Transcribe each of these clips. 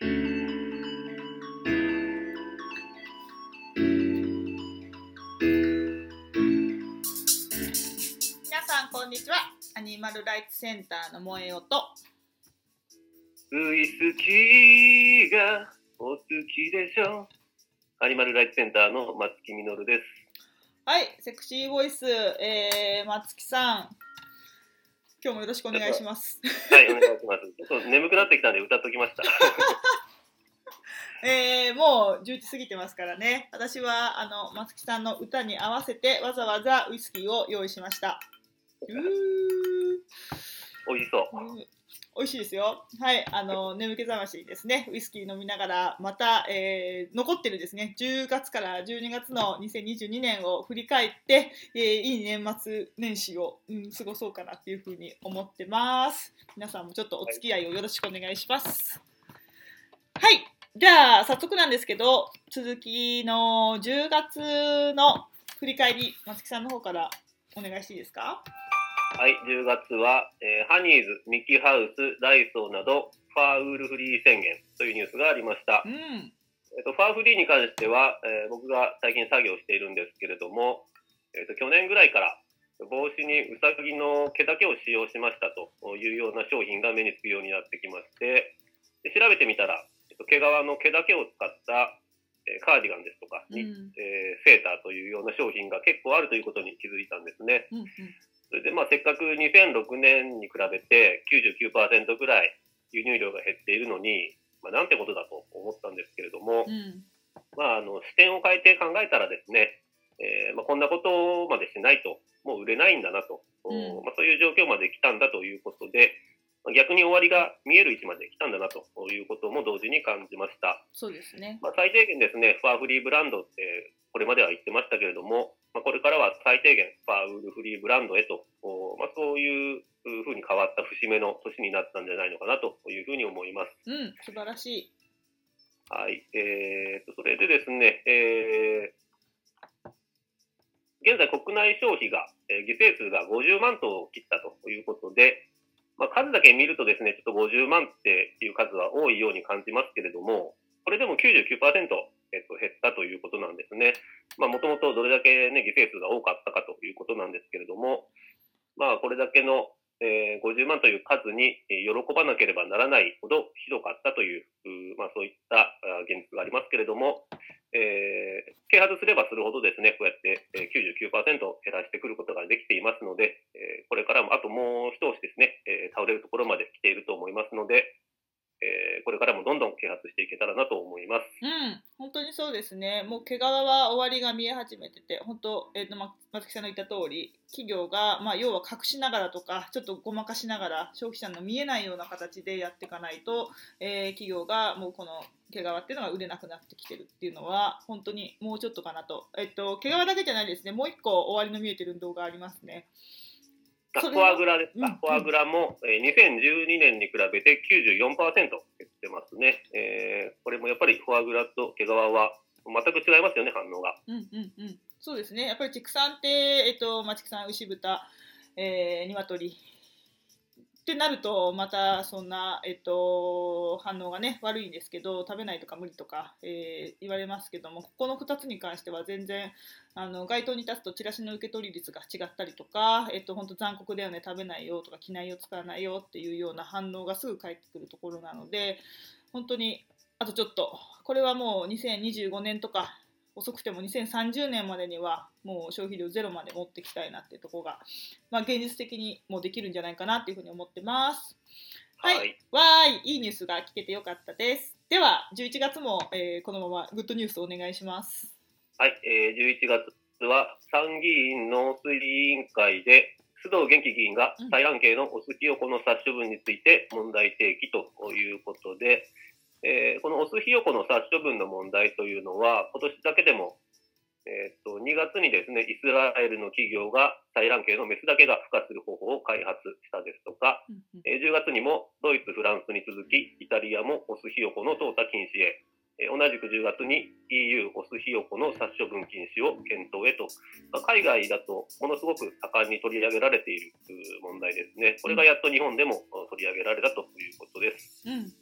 皆さんこんにちは。アニマルライツセンターの萌え音ウイスキーがお好きでしょ。アニマルライツセンターの松木みのるです。はいセクシーボイス、えー、松木さん今日もよろしくお願いしますはい、お願いします。ちょっと眠くなってきたんで歌っときました。えー、もう11時過ぎてますからね私はあの松木さんの歌に合わせてわざわざウイスキーを用意しましたうー美味しそう。うん美味しいですよ。はい、あの眠気覚ましですね。ウイスキー飲みながらまた、えー残ってるですね。10月から12月の2022年を振り返って、えーいい年末年始を、うん、過ごそうかなっていうふうに思ってます。皆さんもちょっとお付き合いをよろしくお願いします。はい、じゃあ早速なんですけど、続きの10月の振り返り、松木さんの方からお願いしていいですか？はい、10月は、えーハニーズ、ミキハウス、ダイソーなど、ファーウールフリー宣言というニュースがありましたう。ん、えっと、ファーフリーに関しては、えー僕が最近作業しているんですけれども、えっと、去年ぐらいから帽子にウサギの毛だけを使用しましたというような商品が目につくようになってきまして、で調べてみたら、えっと、毛皮の毛だけを使った、えーカーディガンですとかに、うんえーセーターというような商品が結構あるということに気づいたんですね。うん、うん。それでまあせっかく2006年に比べて99%ぐらい輸入量が減っているのに、まあ、なんてことだと思ったんですけれども、うんまあ、あの視点を変えて考えたらですね、えーまあ、こんなことまでしないともう売れないんだなと、うんまあ、そういう状況まで来たんだということで、まあ逆に終わりが見える位置まで来たんだなということも同時に感じました。そうですね。まあ、最低限ですね、ファーフリーブランドってこれまでは言ってましたけれども、まあ、これからは最低限ファーウールフリーブランドへと、おまあ、そういうふうに変わった節目の年になったんじゃないのかなというふうに思います。うん、素晴らしい。はい。えーと、それでですね、えー現在国内消費が、えー犠牲数が50万頭を切ったということで、まあ、数だけ見るとですね、ちょっと50万っていう数は多いように感じますけれども、これでも99%、えっと、減ったということなんですね。まあ、もともとどれだけね、犠牲数が多かったかということなんですけれども、まあ、これだけの、えー50万という数に喜ばなければならないほどひどかったという、まあ、そういった現実がありますけれども、えー啓発すればするほどですね、こうやって99%減らしてくることができていますので、えこれからもあともう一押しですね、え倒れるところまで来ていると思いますので、えーこれからもどんどん啓発していけたらなと思います。うん、本当にそうですね。もう毛皮は終わりが見え始めてて、本当、えっ、と、ま、松木さんの言った通り、企業が、まあ、要は隠しながらとか、ちょっとごまかしながら、消費者の見えないような形でやっていかないと、えー企業がもうこの毛皮っていうのが売れなくなってきてるっていうのは、本当にもうちょっとかなと。えっ、と、毛皮だけじゃないですね。もう一個終わりの見えてる動画ありますね。フォアグラですか、うんフォアグラも、えー2012年に比べて94%減してますね、えーこれもやっぱりフォアグラと毛皮は全く違いますよね、反応が。うんうんうん、そうですね。やっぱり畜産って、えっと、町木さん、牛豚、えー、鶏ってなると、またそんな、えっと、反応がね、悪いんですけど、食べないとか無理とか、えー言われますけども、ここの2つに関しては全然、あの該当に立つとチラシの受け取り率が違ったりとか、えっと、本当残酷だよね、食べないよとか、機内を使わないよっていうような反応がすぐ返ってくるところなので、本当にあとちょっと、これはもう2025年とか、遅くても2030年までにはもう消費量ゼロまで持ってきたいなっていうところが、まあ、現実的にもうできるんじゃないかなっていうふうに思ってます。はい、はいわーい、いいニュースが聞けてよかったです。では、11月も、えーこのままグッドニュースお願いします。はい、えー11月は参議院農水委員会で、須藤元気議員がうん採卵系のオスひよこの殺処分について問題提起ということで、えーこのオスひよこの殺処分の問題というのは、今年だけでも、えー、と2月にですね、イスラエルの企業が採卵系のメスだけが孵化する方法を開発したですとか、えー10月にもドイツ、フランスに続き、イタリアもオスひよこの淘汰禁止へ、えー同じく10月に EU オスひよこの殺処分禁止を検討へと、まあ海外だとものすごく盛んに取り上げられている問題ですね。これがやっと日本でも取り上げられたということです。うん、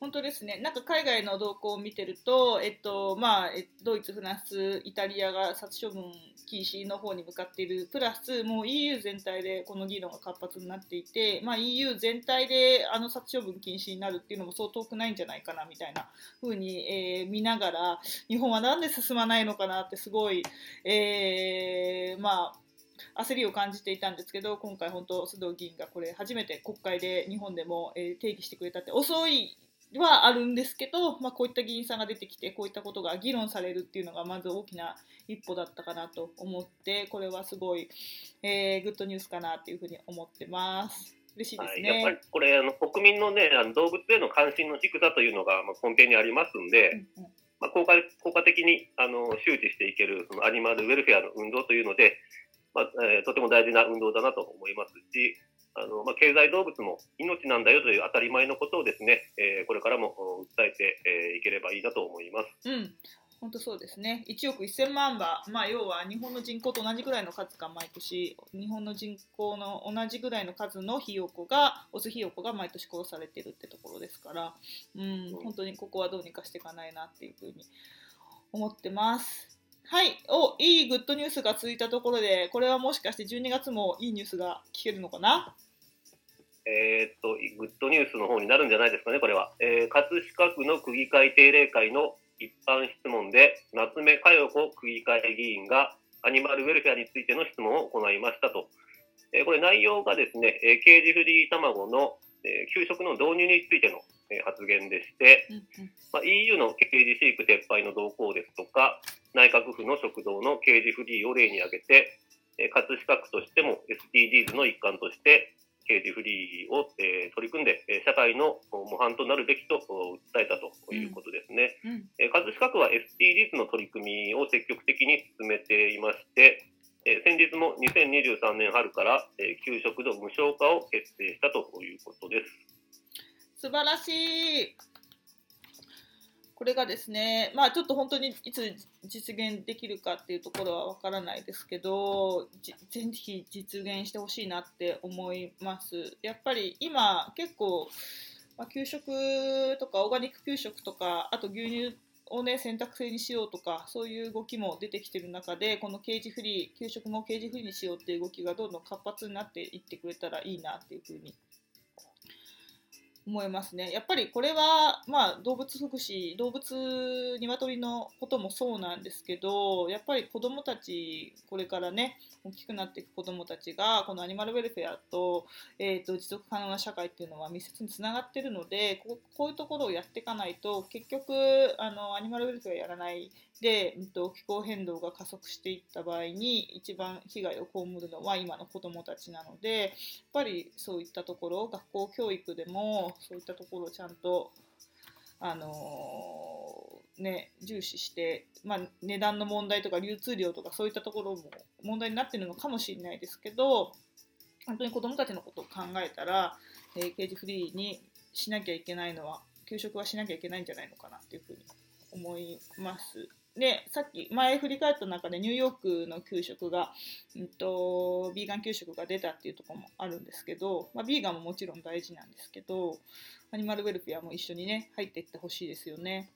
本当ですね、なんか海外の動向を見てると、えっとまあ、ドイツ、フランス、イタリアが殺処分禁止の方に向かっている、プラスもう EU 全体でこの議論が活発になっていて、まあ、EU 全体であの殺処分禁止になるっていうのもそう遠くないんじゃないかなみたいな風に、えー、見ながら、日本はなんで進まないのかなってすごい、えー、まあ、焦りを感じていたんですけど今回本当須藤議員がこれ初めて国会で日本でも、えー、定義してくれたって遅いはあるんですけど、まあ、こういった議員さんが出てきてこういったことが議論されるっていうのがまず大きな一歩だったかなと思ってこれはすごい、えー、グッドニュースかなっていうふうに思ってます。嬉しいですね、はい、やっぱりこれあの国民の,、ね、あの動物への関心の低さというのが、まあ、根底にありますんで、うんうんまあ、効果効果的にあの周知していけるそのアニマルウェルフェアの運動というので、まあえー、とても大事な運動だなと思いますし、あのまあ、経済動物も命なんだよという当たり前のことをですね、えー、これからも訴えて、えー、いければいいなと思います。うん。本当そうですね。1億1000万羽、まあ、要は日本の人口と同じぐらいの数が毎年日本の人口の同じぐらいの数のひよこがオスひよこが毎年殺されてるってところですから、うん、本当にここはどうにかしていかないなっていうふうに思ってます。はい。お、いいグッドニュースが続いたところで、これはもしかして12月もいいニュースが聞けるのかな？えー、っと、グッドニュースの方になるんじゃないですかね、これは。えー、葛飾区の区議会定例会の一般質問で、夏目佳代子区議会議員がアニマルウェルフェアについての質問を行いましたと。えー、これ内容がですね、えー、ケージフリー卵の、えー、給食の導入についての発言でして、まあ、EU のケージ飼育撤廃の動向ですとか、内閣府の食堂のケージフリーを例に挙げて、え葛飾区としても SDGs の一環として、ケージフリーを、え取り組んで、え社会の模範となるべきと訴えたということですね。うんうん、え葛飾区は SDGs の取り組みを積極的に進めていまして、え先日も2023年春から、え給食の無償化を決定したということです。素晴らしい。これがですね、まあちょっと本当にいつ実現できるかっていうところはわからないですけど、ぜひ実現してほしいなって思います。やっぱり今結構、まあ、給食とかオーガニック給食とか、あと牛乳をね選択制にしようとかそういう動きも出てきてる中でこのケージフリー給食もケージフリーにしようっていう動きがどんどん活発になっていってくれたらいいなっていうふうに思いますね。やっぱりこれは、まあ、動物福祉、動物、鶏のこともそうなんですけど、やっぱり子どもたち、これからね、大きくなっていく子どもたちが、このアニマルウェルフェアと,、えーと、持続可能な社会っていうのは密接につながってるのでこ、こういうところをやっていかないと、結局、あのアニマルウェルフェアやらないで、えっと、気候変動が加速していった場合に、一番被害を被るのは今の子どもたちなので、やっぱりそういったところ、学校教育でも、そういったところをちゃんと、あのー、ね、重視して、まあ、値段の問題とか流通量とかそういったところも問題になっているのかもしれないですけど本当に子どもたちのことを考えたら、えー、ケージフリーにしなきゃいけないのは給食はしなきゃいけないんじゃないのかなっていうふうに思います。で、さっき前振り返った中でニューヨークの給食が、うんと、ビーガン給食が出たっていうところもあるんですけど、まあ、ビーガンももちろん大事なんですけど、アニマルウェルフェアも一緒にね、入っていってほしいですよね。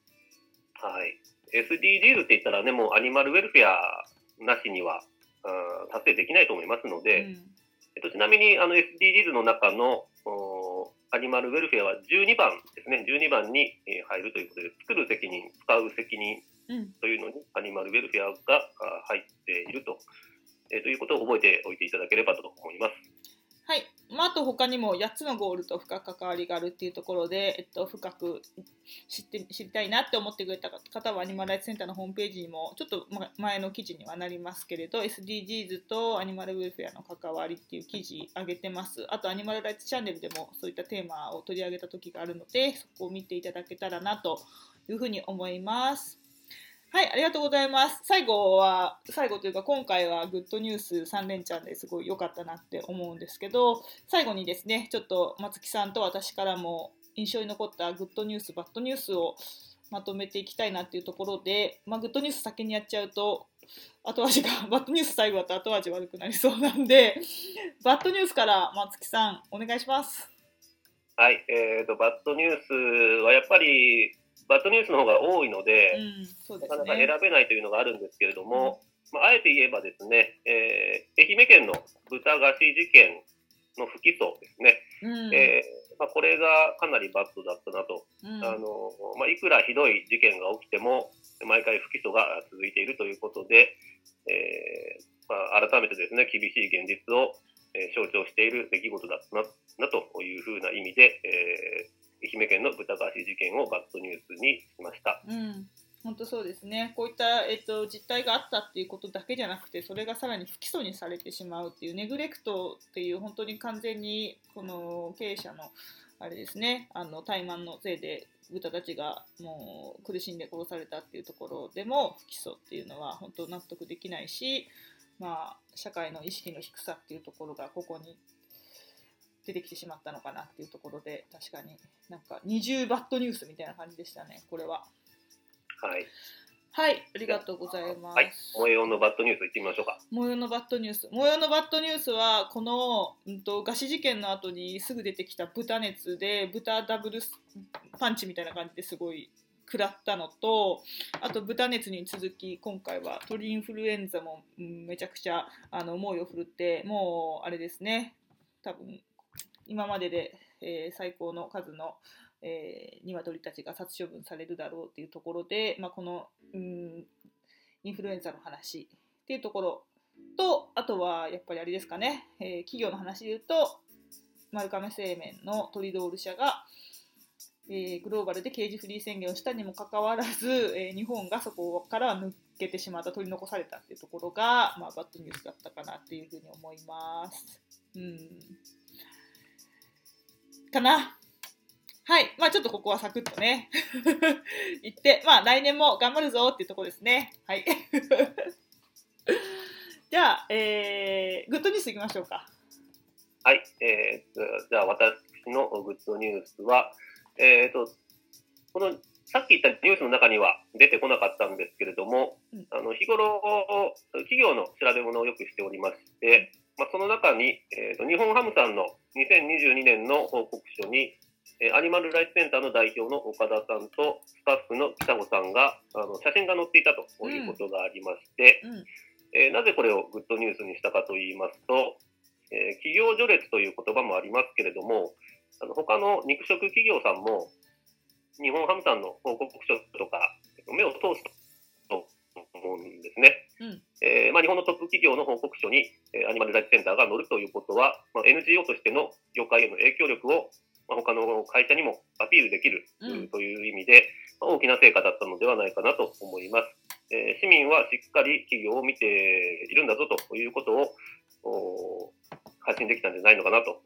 はい。SDGs って言ったらね、もうアニマルウェルフェアなしには、うん、達成できないと思いますので、うん、えっと、ちなみにあの SDGs の中のアニマルウェルフェアは12番ですね、12番に入るということで、作る責任、使う責任というのに、アニマルウェルフェアが入っていると,、えー、ということを覚えておいていただければと思います。はい。まあ、あと他にも8つのゴールと深く関わりがあるっていうところで、えっと、深く知って知りたいなって思ってくれた方はアニマルライツセンターのホームページにもちょっと前の記事にはなりますけれど SDGs とアニマルウェルフェアの関わりっていう記事上げてますあとアニマルライツチャンネルでもそういったテーマを取り上げた時があるのでそこを見ていただけたらなというふうに思いますはい、ありがとうございます。最後は、最後というか今回はグッドニュース3連チャンですごい良かったなって思うんですけど、最後にですね、ちょっと松木さんと私からも印象に残ったグッドニュース、バッドニュースをまとめていきたいなっていうところで、まあ、グッドニュース先にやっちゃうと、後味が、バッドニュース最後だと後味悪くなりそうなんで、バッドニュースから松木さん、お願いします。はい、えーと、バッドニュースはやっぱり、バッドニュースの方が多いので、うん、でね。かなか選べないというのがあるんですけれども、まあ、あえて言えばですね、えー愛媛県の豚菓子事件の不起訴ですね、うん、えーまあ、これがかなりバッドだったなと、うん。あのまあ、いくらひどい事件が起きても、毎回不起訴が続いているということで、えーまあ、改めてですね、厳しい現実を、えー象徴している出来事だったななというふうな意味で、えー愛媛県の豚菓子事件をバッドニュースね、こういった、えっと、実態があったっていうことだけじゃなくて、それがさらに不起訴にされてしまうっていう、ネグレクトっていう、本当に完全にこの経営者のあれですね、あの怠慢のせいで豚たちがもう苦しんで殺されたっていうところでも不起訴っていうのは本当納得できないし、まあ、社会の意識の低さっていうところがここに出てきてしまったのかなっていうところで確かになんか二重バッドニュースみたいな感じでしたね、これは。はい。はい、ありがとうございます。はい。萌え用のバッドニュースいってみましょうか。模様のバッドニュース。模様のバッドニュースは、この、うん、と餓死事件の後にすぐ出てきた豚熱で、豚ダブルスパンチみたいな感じですごい食らったのと、あと豚熱に続き、今回は鳥インフルエンザも、うんめちゃくちゃあの猛威を振るって、もうあれですね、多分今までで、えー最高の数の、えー、鶏たちが殺処分されるだろうっていうところで、まあ、この、うん、インフルエンザの話っていうところとあとはやっぱりあれですかね、えー企業の話で言うと丸亀製麺のトリドール社が、えーグローバルでケージフリー宣言をしたにもかかわらず、えー日本がそこから抜けてしまった取り残されたっていうところが、まあ、バッドニュースだったかなっていうふうに思います。うんかな。はい。まあちょっとここはサクッとね、言って、まあ来年も頑張るぞっていうところですね。はい。じゃあ、えー、グッドニュースいきましょうか。はい。えーと、じゃあ私のグッドニュースは、えーと、この、さっき言ったニュースの中には出てこなかったんですけれども、うんあの、日頃、企業の調べ物をよくしておりまして、まあ、その中に、えーと、日本ハムさんの2022年の報告書に、えーアニマルライツセンターの代表の岡田さんとスタッフの北子さんが、あの、写真が載っていたということがありまして、うん。えーなぜこれをグッドニュースにしたかと言いますと、えー企業序列という言葉もありますけれども、あの他の肉食企業さんも、日本ハムさんの報告書とか、目を通すと思うんですね。うんえーまあ、日本のトップ企業の報告書に、えーアニマルライツセンターが載るということは、まあ、NGO としての業界への影響力を、まあ、他の会社にもアピールできる、うんという意味で、まあ大きな成果だったのではないかなと思います。えー市民はしっかり企業を見ているんだぞということを発信できたんじゃないのかなと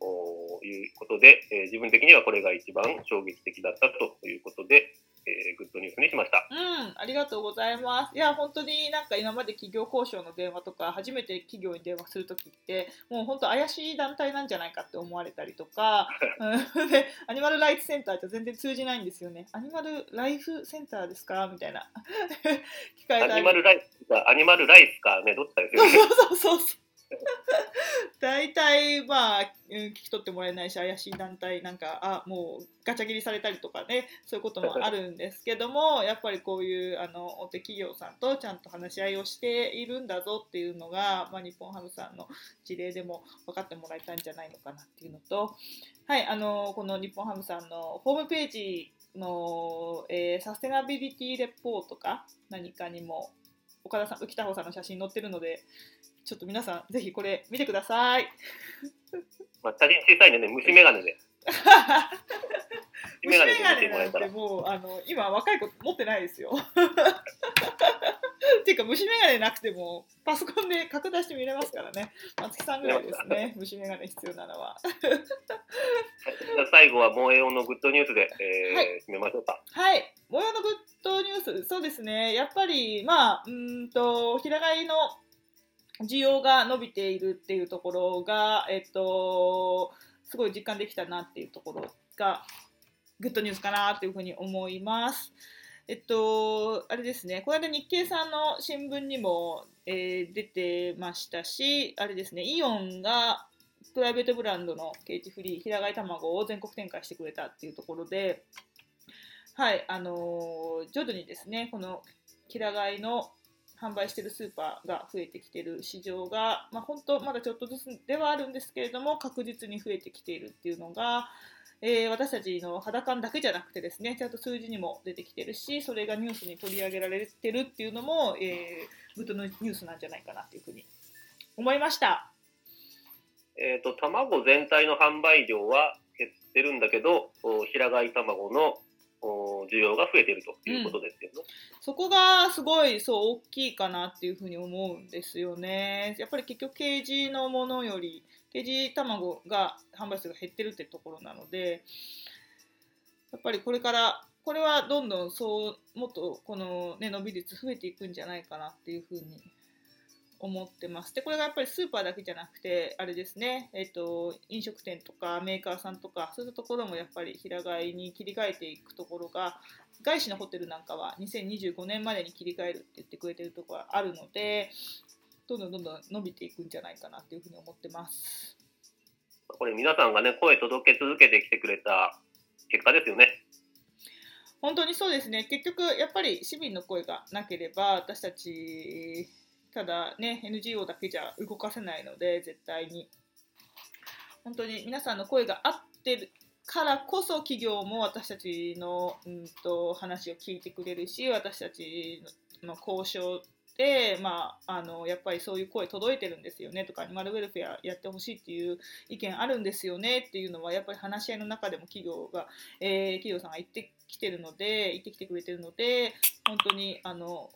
いうことで、えー自分的にはこれが一番衝撃的だったということで、えーグッドニュースにしました。うん、ありがとうございます。いや、本当になんか今まで企業交渉の電話とか、初めて企業に電話するときって、もう本当怪しい団体なんじゃないかって思われたりとか、うんで、アニマルライツセンターって全然通じないんですよね。アニマルライフセンターですか？みたいな。聞かれたりアニマルライスか、アニマルライスかね、どっちかですよね。そうそうそうそう。大体まあ聞き取ってもらえないし怪しい団体なんかあもうガチャ切りされたりとかねそういうこともあるんですけども やっぱりこういうあの大手企業さんとちゃんと話し合いをしているんだぞっていうのが、まあ、日本ハムさんの事例でも分かってもらえたんじゃないのかなっていうのと、はい、あのこの日本ハムさんのホームページの、えーサステナビリティレポートか何かにも岡田さんと北穂さんの写真載ってるのでちょっと皆さんぜひこれ見てください。まあ、写真小さいんでね、虫眼鏡で。虫 虫眼鏡なんもらえたら。てもうあの今若い子持ってないですよ。っ ていうか虫眼鏡なくてもパソコンで拡大して見れますからね。松木さんぐらいですね。虫眼鏡必要なのは。じゃあ最後は萌え用のグッドニュースで、えーはい締めましょうか。はい。模様のグッドニュース、そうですね。やっぱり、まあ、うーんと、平飼いの需要が伸びているっていうところが、えっと、すごい実感できたなっていうところが、グッドニュースかなっていうふうに思います。えっと、あれですね、この間日経さんの新聞にも、えー出てましたし、あれですね、イオンがプライベートブランドのケージフリー平飼い卵を全国展開してくれたっていうところで、はいあのー徐々にですねこの平飼いの販売してるスーパーが増えてきてる市場が、まあ、本当まだちょっとずつではあるんですけれども確実に増えてきているっていうのが、えー私たちの肌感だけじゃなくてですねちゃんと数字にも出てきてるしそれがニュースに取り上げられてるっていうのも、えー、グッドのニュースなんじゃないかなっていうふうに思いました。えっ、と、卵全体の販売量は減ってるんだけど、お平飼い卵の需要が増えているということですよね。そこがすごいそう大きいかなっていうふうに思うんですよね。やっぱり結局ケージのものよりケージ卵が販売数が減ってるってところなのでやっぱりこれからこれはどんどんそうもっとこの、ね、伸び率増えていくんじゃないかなっていうふうに思ってます。でこれがやっぱりスーパーだけじゃなくてあれですね、えっと飲食店とかメーカーさんとかそういったところもやっぱり平飼いに切り替えていくところが外資のホテルなんかは2025年までに切り替えるって言ってくれてるところがあるのでどんどんどんどん伸びていくんじゃないかなっていうふうに思ってます。これ皆さんがね、声届け続けてきてくれた結果ですよね。本当にそうですね結局やっぱり市民の声がなければ私たちただね NGO だけじゃ動かせないので絶対に。本当に皆さんの声が合ってるからこそ企業も私たちの、うん、と話を聞いてくれるし私たちの交渉で、まあ、あのやっぱりそういう声届いてるんですよねとかアニマルウェルフェアやってほしいっていう意見あるんですよねっていうのはやっぱり話し合いの中でも企業が、えー企業さんが言ってきてるので言ってきてくれてるので本当にあの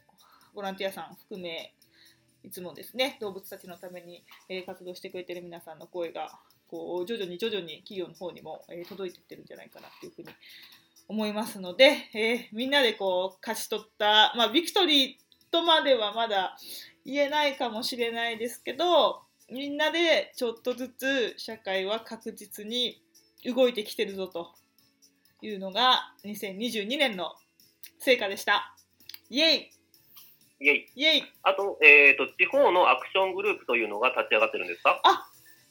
ボランティアさん含めいつもですね動物たちのために、えー活動してくれてる皆さんの声がこう徐々に徐々に企業の方にも、えー届いていってるんじゃないかなっていうふうに思いますので、えーみんなでこう勝ち取った、まあ、ビクトリーとまではまだ言えないかもしれないですけどみんなでちょっとずつ社会は確実に動いてきてるぞというのが2022年の成果でした。イエイイェイ。イエイあと、えっ、と、地方のアクショングループというのが立ち上がってるんですか？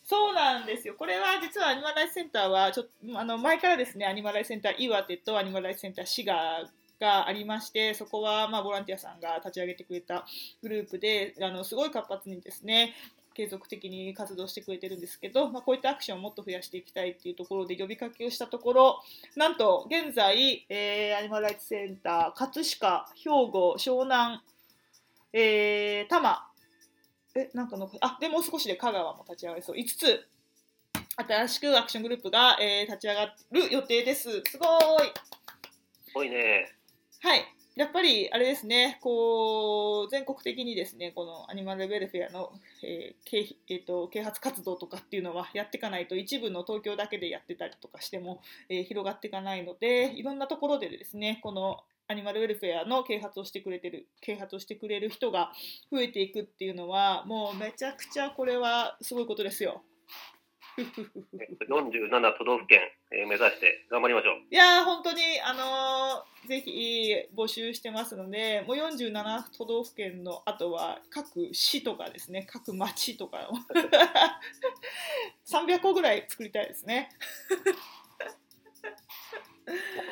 そうなんですよ。これは実はアニマルライフセンターはちょっとあの前からですねアニマルライフセンター岩手とアニマルライフセンター滋賀がありましてそこはまあボランティアさんが立ち上げてくれたグループであのすごい活発にですね継続的に活動してくれてるんですけど、まあ、こういったアクションをもっと増やしていきたいっていうところで呼びかけをしたところなんと現在、えーアニマルライフセンター葛飾兵庫湘南、えー多摩えなんかのあでもう少しで香川も立ち上がりそう。5つ。新しくアクショングループが、えー立ち上がる予定です。すごーい。すごいね。はい。やっぱりあれですね。こう全国的にですねこのアニマルウェルフェアの、えー啓えーと啓発活動とかっていうのはやっていかないと一部の東京だけでやってたりとかしても、えー広がっていかないのでいろんなところでですねこのアニマルウェルフェアの啓発をしてくれてる啓発をしてくれる人が増えていくっていうのはもうめちゃくちゃこれはすごいことですよ。えっと47都道府県、えー目指して頑張りましょう。いやー本当にあのーぜひ募集してますのでもう47都道府県のあとは各市とかですね各町とかを 300個ぐらい作りたいですね。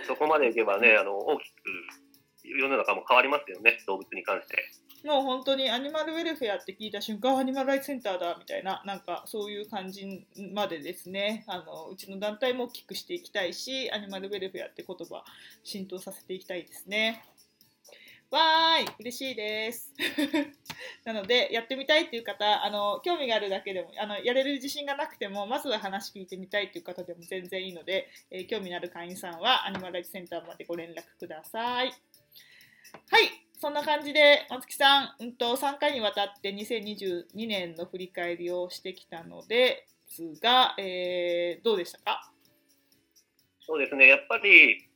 そこまでいけばね、あの、大きく世の中も変わりますよね、動物に関して。もう本当にアニマルウェルフェアって聞いた瞬間アニマルライツセンターだみたいななんかそういう感じまでですねあのうちの団体も大きくしていきたいしアニマルウェルフェアって言葉浸透させていきたいですねわーい嬉しいです。なのでやってみたいっていう方あの興味があるだけでもあのやれる自信がなくてもまずは話聞いてみたいっていう方でも全然いいので、えー興味のある会員さんはアニマルライツセンターまでご連絡ください。はい、そんな感じで松木さん、うんと3回にわたって2022年の振り返りをしてきたのですが、えーどうでしたか？そうですね、やっぱり、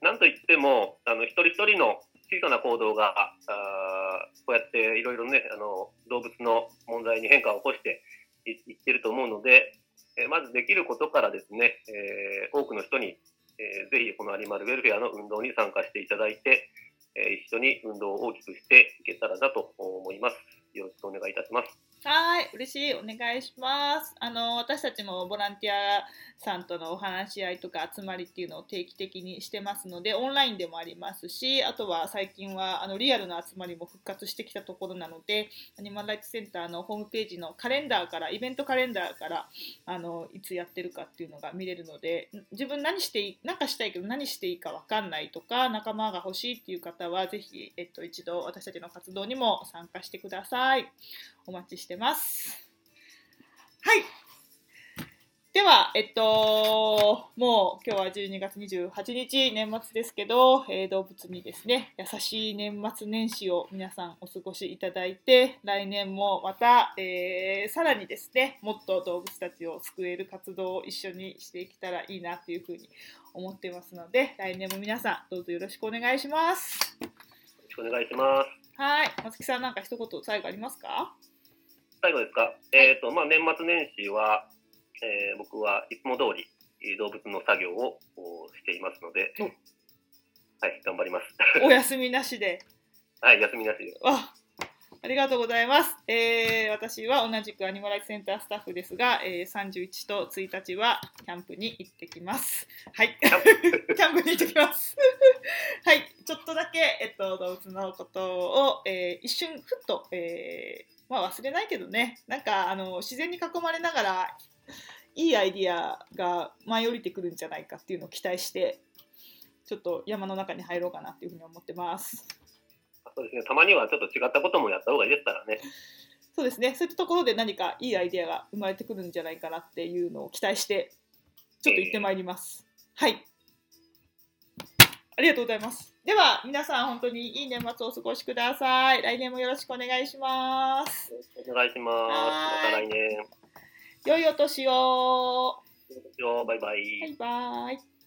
なんといっても、あの、一人一人の小さな行動が、あこうやっていろいろね、あの、動物の問題に変化を起こしていいってると思うので、えまずできることからですね、えー多くの人に、えーぜひこのアニマルウェルフェアの運動に参加していただいて、えー一緒に運動を大きくしていけたらなと思います。よろしくお願いいたします。はい、嬉しい、お願いします。あの、私たちもボランティアさんとのお話し合いとか集まりっていうのを定期的にしてますので、オンラインでもありますし、あとは最近はあのリアルな集まりも復活してきたところなので、アニマルライツセンターのホームページのカレンダーから、イベントカレンダーから、あの、いつやってるかっていうのが見れるので、自分何していい、なんかしたいけど何していいかわかんないとか、仲間が欲しいっていう方は、ぜひ、えっと、一度私たちの活動にも参加してください。お待ちしてます。はい。では、えっと、もう今日は12月28日、年末ですけど、えー動物にですね、優しい年末年始を皆さんお過ごしいただいて、来年もまた、えーさらにですね、もっと動物たちを救える活動を一緒にしていけたらいいなというふうに思ってますので、来年も皆さんどうぞよろしくお願いします。よろしくお願いします。はい。松木さんなんか一言最後ありますか最後ですか？えっ、と、まあ、年末年始は、えー僕はいつも通りえー動物の作業をおしていますので、おはい、頑張ります。お休みなしで。はい、休みなしで。あありがとうございます。えー私は同じくアニマライズセンタースタッフですが、えー31と1日はキャンプに行ってきます。はい。キャンプに行ってきます。はい。ちょっとだけ、えっと、動物のことを、えー一瞬、ふっと、えーまあ忘れないけどね、なんか、あの、自然に囲まれながら、いいアイディアが舞い降りてくるんじゃないかっていうのを期待して、ちょっと山の中に入ろうかなっていうふうに思ってます。そうですね、たまにはちょっと違ったこともやった方がいいですからね。そうですね、そういったところで何かいいアイデアが生まれてくるんじゃないかなっていうのを期待して、ちょっと行ってまいります。はい。ありがとうございます。では、皆さん本当にいい年末をお過ごしください。来年もよろしくお願いします。お願いします。また来年。良いお年を。よバイバイ。バイバイ。